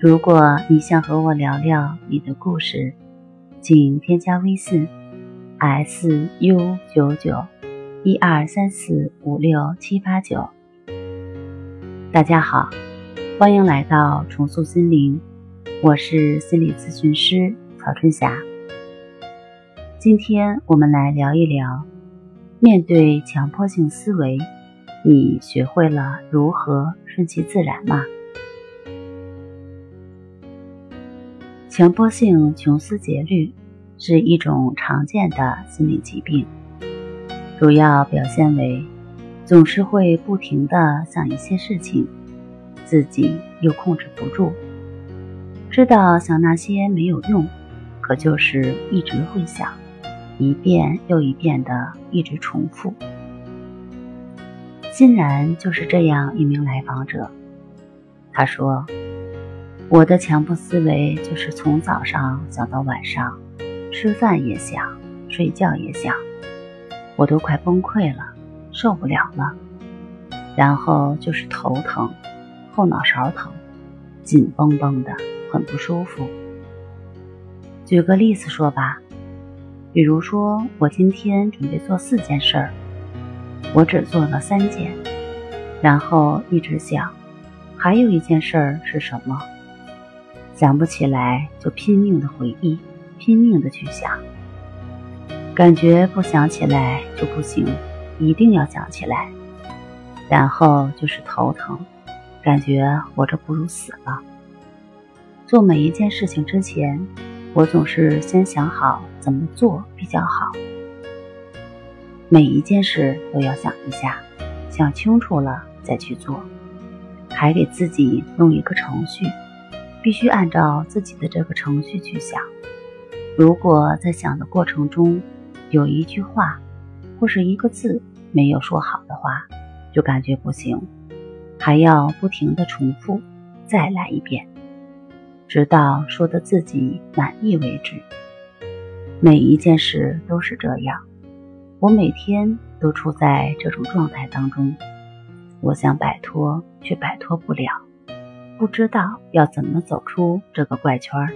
如果你想和我聊聊你的故事，请添加微信 s u 九九一二三四五六七八九。大家好，欢迎来到重塑心灵，我是心理咨询师曹春霞。今天我们来聊一聊，面对强迫性思维，你学会了如何顺其自然吗？强迫性穷思竭虑是一种常见的心理疾病，主要表现为总是会不停的想一些事情，自己又控制不住，知道想那些没有用，可就是一直会想，一遍又一遍的一直重复。欣然就是这样一名来访者，他说。我的强迫思维就是从早上想到晚上，吃饭也想，睡觉也想，我都快崩溃了，受不了了。然后就是头疼，后脑勺疼，紧绷绷的，很不舒服。举个例子说吧，比如说我今天准备做四件事儿，我只做了三件，然后一直想，还有一件事儿是什么？想不起来就拼命的回忆，拼命的去想，感觉不想起来就不行，一定要想起来。然后就是头疼，感觉活着不如死了。做每一件事情之前，我总是先想好怎么做比较好。每一件事都要想一下，想清楚了再去做，还给自己弄一个程序。必须按照自己的这个程序去想。如果在想的过程中有一句话或是一个字没有说好的话，就感觉不行，还要不停的重复，再来一遍，直到说的自己满意为止。每一件事都是这样，我每天都处在这种状态当中，我想摆脱却摆脱不了。不知道要怎么走出这个怪圈儿。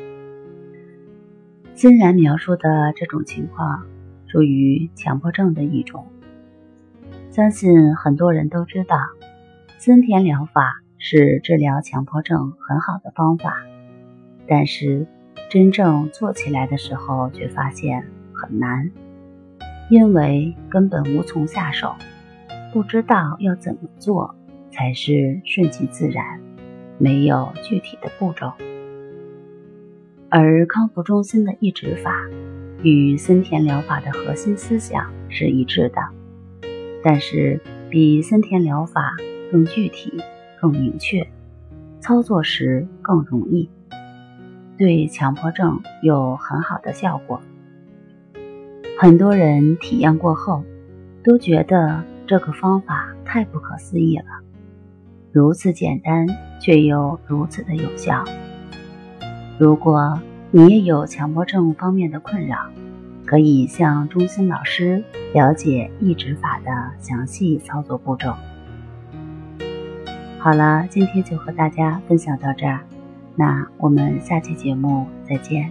欣然描述的这种情况，属于强迫症的一种。相信很多人都知道，森田疗法是治疗强迫症很好的方法，但是真正做起来的时候，却发现很难，因为根本无从下手，不知道要怎么做才是顺其自然。没有具体的步骤，而康复中心的抑制法与森田疗法的核心思想是一致的，但是比森田疗法更具体、更明确，操作时更容易，对强迫症有很好的效果。很多人体验过后都觉得这个方法太不可思议了。如此简单，却又如此的有效。如果你也有强迫症方面的困扰，可以向中心老师了解抑制法的详细操作步骤。好了，今天就和大家分享到这儿，那我们下期节目再见。